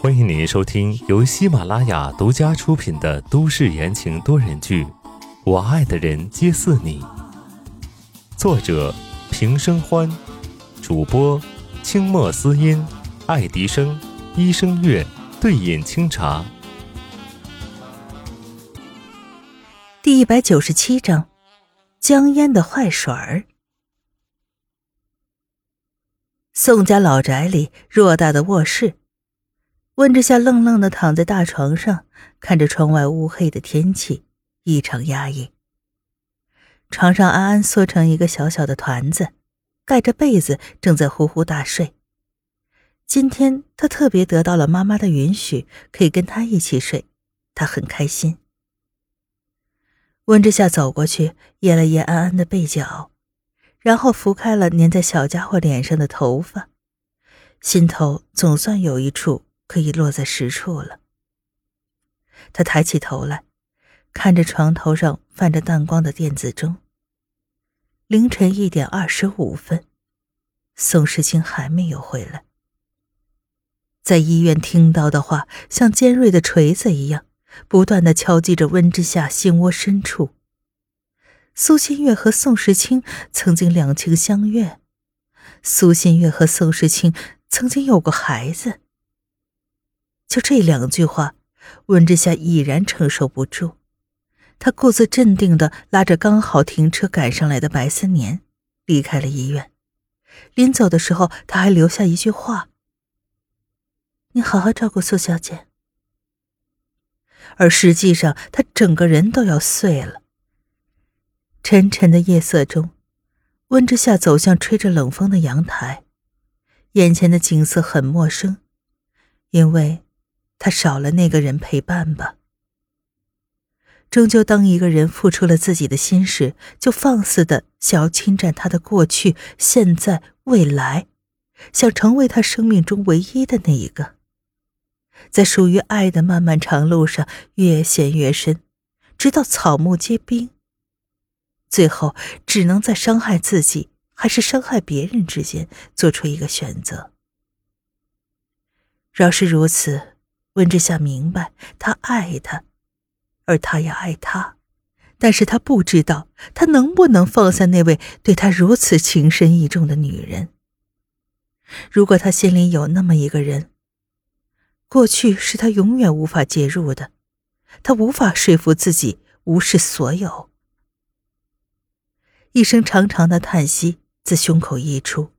欢迎您收听由喜马拉雅独家出品的都市言情多人剧《我爱的人皆似你》，作者平生欢，主播清墨思音、爱迪生、一生月、对饮清茶。第一百九十七章，江烟的坏水儿。宋家老宅里偌大的卧室，温之夏愣愣的躺在大床上，看着窗外乌黑的天气，异常压抑。床上，安安缩成一个小小的团子，盖着被子，正在呼呼大睡。今天他特别得到了妈妈的允许，可以跟他一起睡，他很开心。温之夏走过去，掖了掖安安的被角。然后拂开了粘在小家伙脸上的头发，心头总算有一处可以落在实处了。他抬起头来，看着床头上泛着淡光的电子钟。凌晨一点二十五分，宋时清还没有回来。在医院听到的话，像尖锐的锤子一样，不断的敲击着温之夏心窝深处。苏新月和宋时清曾经两情相悦，苏新月和宋时清曾经有过孩子。就这两句话，温之夏已然承受不住，他故作镇定的拉着刚好停车赶上来的白思年，离开了医院。临走的时候，他还留下一句话：“你好好照顾苏小姐。”而实际上，他整个人都要碎了。沉沉的夜色中，温之夏走向吹着冷风的阳台，眼前的景色很陌生，因为他少了那个人陪伴吧。终究，当一个人付出了自己的心时，就放肆的想要侵占他的过去、现在、未来，想成为他生命中唯一的那一个，在属于爱的漫漫长路上越陷越深，直到草木皆兵。最后，只能在伤害自己还是伤害别人之间做出一个选择。饶是如此，温之夏明白，他爱他，而他也爱他，但是他不知道他能不能放下那位对他如此情深意重的女人。如果他心里有那么一个人，过去是他永远无法介入的，他无法说服自己无视所有。一声长长的叹息自胸口溢出，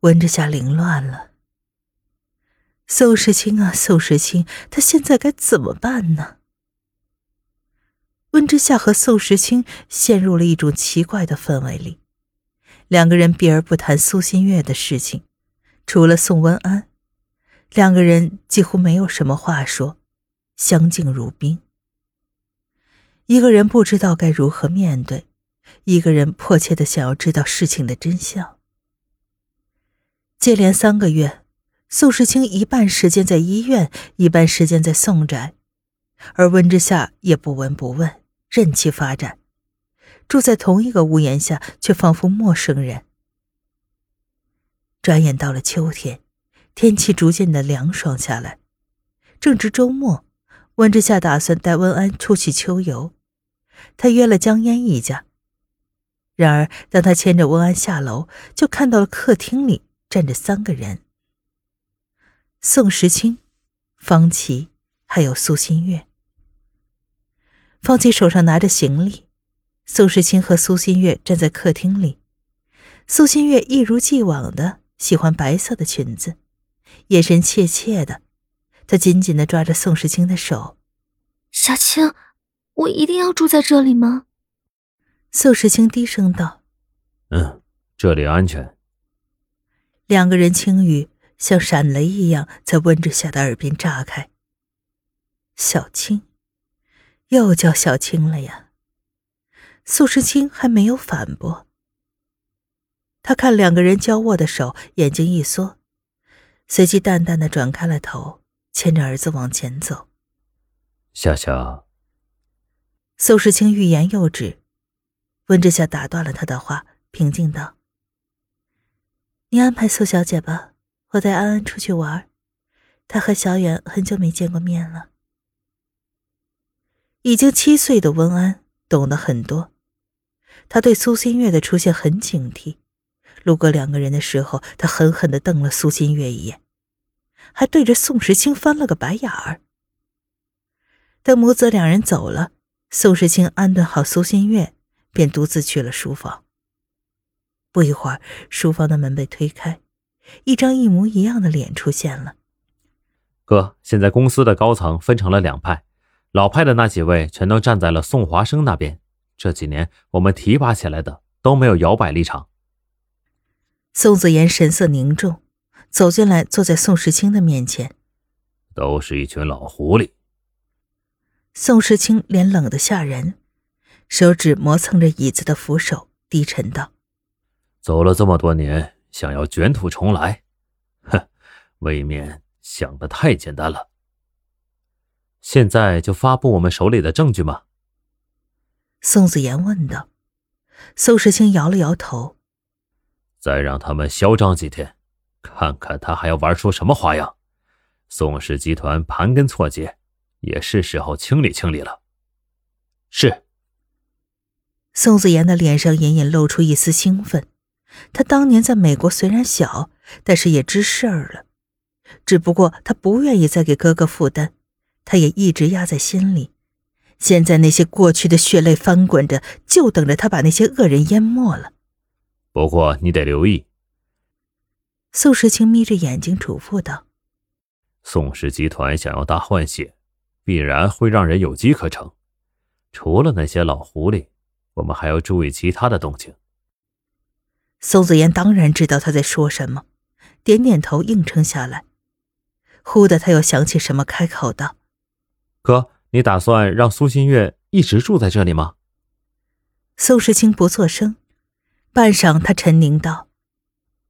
温之夏凌乱了。宋时清啊，宋时清，他现在该怎么办呢？温之夏和宋时清陷入了一种奇怪的氛围里，两个人避而不谈苏新月的事情，除了宋文安，两个人几乎没有什么话说，相敬如宾。一个人不知道该如何面对。一个人迫切的想要知道事情的真相。接连三个月，宋时清一半时间在医院，一半时间在宋宅，而温之夏也不闻不问，任其发展，住在同一个屋檐下，却仿佛陌生人。转眼到了秋天，天气逐渐的凉爽下来，正值周末，温之夏打算带温安出去秋游，他约了江烟一家。然而，当他牵着温安下楼，就看到了客厅里站着三个人：宋时清、方琦，还有苏新月。方琦手上拿着行李，宋时清和苏新月站在客厅里。苏新月一如既往的喜欢白色的裙子，眼神怯怯的，她紧紧的抓着宋时清的手：“小青，我一定要住在这里吗？”宋时清低声道：“嗯，这里安全。”两个人轻语像闪雷一样在温之夏的耳边炸开。小青，又叫小青了呀？宋时清还没有反驳。他看两个人交握的手，眼睛一缩，随即淡淡的转开了头，牵着儿子往前走。夏夏。宋时清欲言又止。温之夏打断了他的话，平静道：“你安排苏小姐吧，我带安安出去玩，他和小远很久没见过面了。已经七岁的温安懂得很多，他对苏新月的出现很警惕。路过两个人的时候，他狠狠的瞪了苏新月一眼，还对着宋时清翻了个白眼儿。等母子两人走了，宋时清安顿好苏新月，便独自去了书房。不一会儿，书房的门被推开，一张一模一样的脸出现了。哥，现在公司的高层分成了两派。老派的那几位全都站在了宋华生那边。这几年我们提拔起来的都没有摇摆立场。宋子言神色凝重，走进来，坐在宋时清的面前。都是一群老狐狸。宋时清脸冷得吓人，手指磨蹭着椅子的扶手，低沉道：“走了这么多年，想要卷土重来，哼，未免想的太简单了。”现在就发布我们手里的证据吗？宋子言问道。宋时清摇了摇头。再让他们嚣张几天，看看他还要玩出什么花样。宋氏集团盘根错节，也是时候清理清理了。是。宋子言的脸上隐隐露出一丝兴奋。他当年在美国虽然小，但是也知事儿了，只不过他不愿意再给哥哥负担。他也一直压在心里，现在那些过去的血泪翻滚着，就等着他把那些恶人淹没了。不过你得留意。宋时清眯着眼睛嘱咐道：“宋氏集团想要大换血，必然会让人有机可乘。除了那些老狐狸，我们还要注意其他的动静。”宋子言当然知道他在说什么，点点头应承下来。忽的，他又想起什么，开口道。哥，你打算让苏新月一直住在这里吗？宋时清不作声，半晌，他沉凝道：“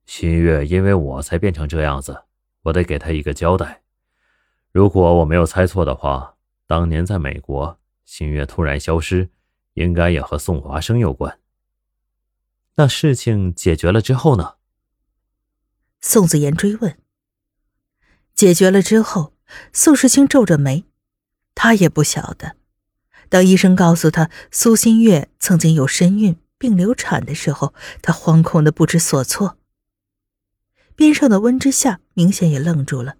新月因为我才变成这样子，我得给她一个交代。如果我没有猜错的话，当年在美国，新月突然消失，应该也和宋华生有关。那事情解决了之后呢？”宋子言追问。解决了之后，宋世清皱着眉。他也不晓得，当医生告诉他苏新月曾经有身孕并流产的时候，他惶恐的不知所措。边上的温之夏明显也愣住了，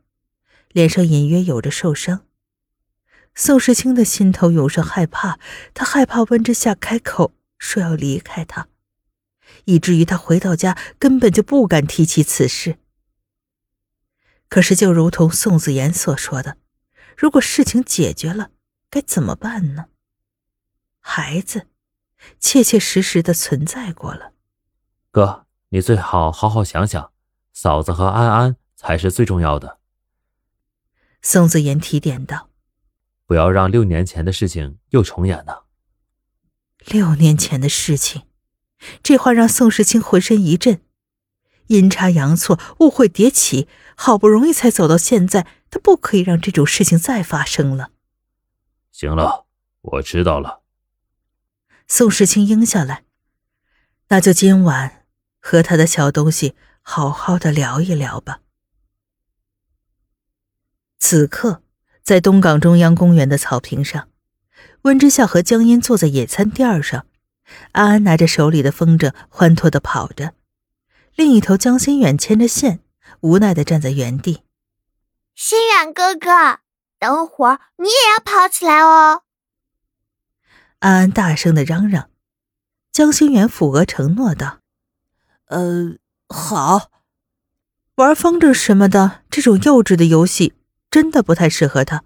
脸上隐约有着受伤。宋时清的心头涌上害怕，他害怕温之夏开口说要离开他，以至于他回到家根本就不敢提起此事。可是，就如同宋子言所说的。如果事情解决了，该怎么办呢？孩子，切切实实的存在过了。哥，你最好好好想想，嫂子和安安才是最重要的。宋子言提点道：“不要让六年前的事情又重演呢。”六年前的事情，这话让宋时清浑身一震。阴差阳错，误会迭起，好不容易才走到现在，他不可以让这种事情再发生了。行了，我知道了。宋时清应下来，那就今晚和他的小东西好好的聊一聊吧。此刻，在东港中央公园的草坪上，温之夏和江阴坐在野餐垫上，安安拿着手里的风筝，欢脱的跑着。另一头，江心远牵着线，无奈的站在原地。心远哥哥，等会儿你也要跑起来哦！安安大声的嚷嚷。江心远附额承诺道：“呃，好。”玩风筝什么的，这种幼稚的游戏真的不太适合他。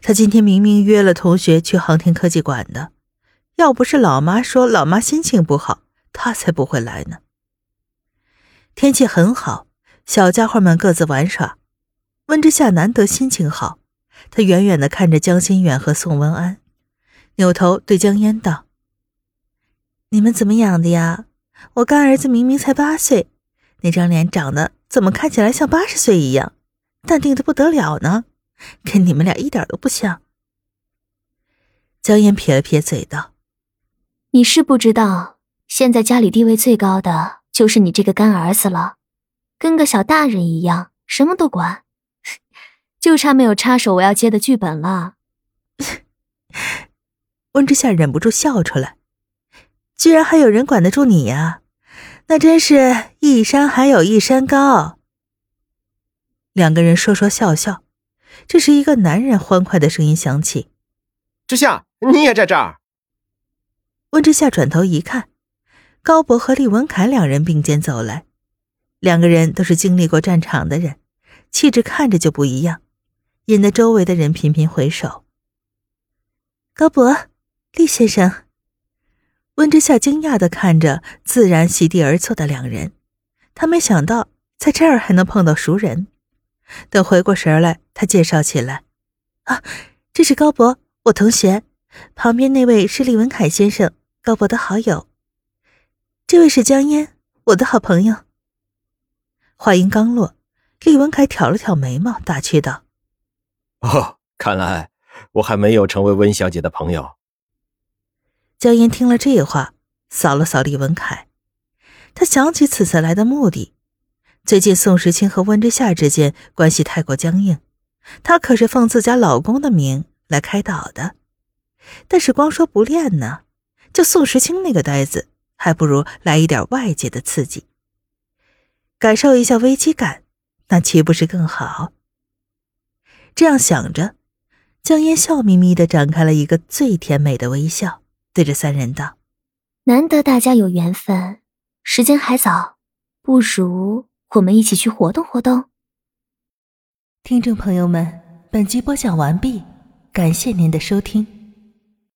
他今天明明约了同学去航天科技馆的，要不是老妈说老妈心情不好，他才不会来呢。天气很好，小家伙们各自玩耍。温之夏难得心情好，他远远的看着江心远和宋文安，扭头对江烟道：“你们怎么养的呀？我干儿子明明才八岁，那张脸长得怎么看起来像八十岁一样，淡定的不得了呢？跟你们俩一点都不像。”江烟撇了撇嘴道：“你是不知道，现在家里地位最高的。”就是你这个干儿子了，跟个小大人一样，什么都管，就差没有插手我要接的剧本了。温之夏忍不住笑出来，居然还有人管得住你呀？那真是一山还有一山高。两个人说说笑笑，这时一个男人欢快的声音响起：“之夏，你也在这儿？”温之夏转头一看，高博和厉文凯两人并肩走来，两个人都是经历过战场的人，气质看着就不一样，引得周围的人频频回首。高博，厉先生。温之夏惊讶的看着自然席地而坐的两人，他没想到在这儿还能碰到熟人。等回过神来，他介绍起来：“啊，这是高博，我同学；旁边那位是厉文凯先生，高博的好友。这位是江烟，我的好朋友。”话音刚落，厉文凯挑了挑眉毛，打趣道：“哦，看来我还没有成为温小姐的朋友。”江烟听了这话，扫了扫李文凯，他想起此次来的目的。最近宋时清和温之夏之间关系太过僵硬，她可是奉自家老公的名来开导的。但是光说不练呢，就宋时清那个呆子，还不如来一点外界的刺激，感受一下危机感，那岂不是更好？这样想着，江烟笑眯眯的展开了一个最甜美的微笑。对着三人道：“难得大家有缘分，时间还早，不如我们一起去活动活动。”听众朋友们，本集播讲完毕，感谢您的收听。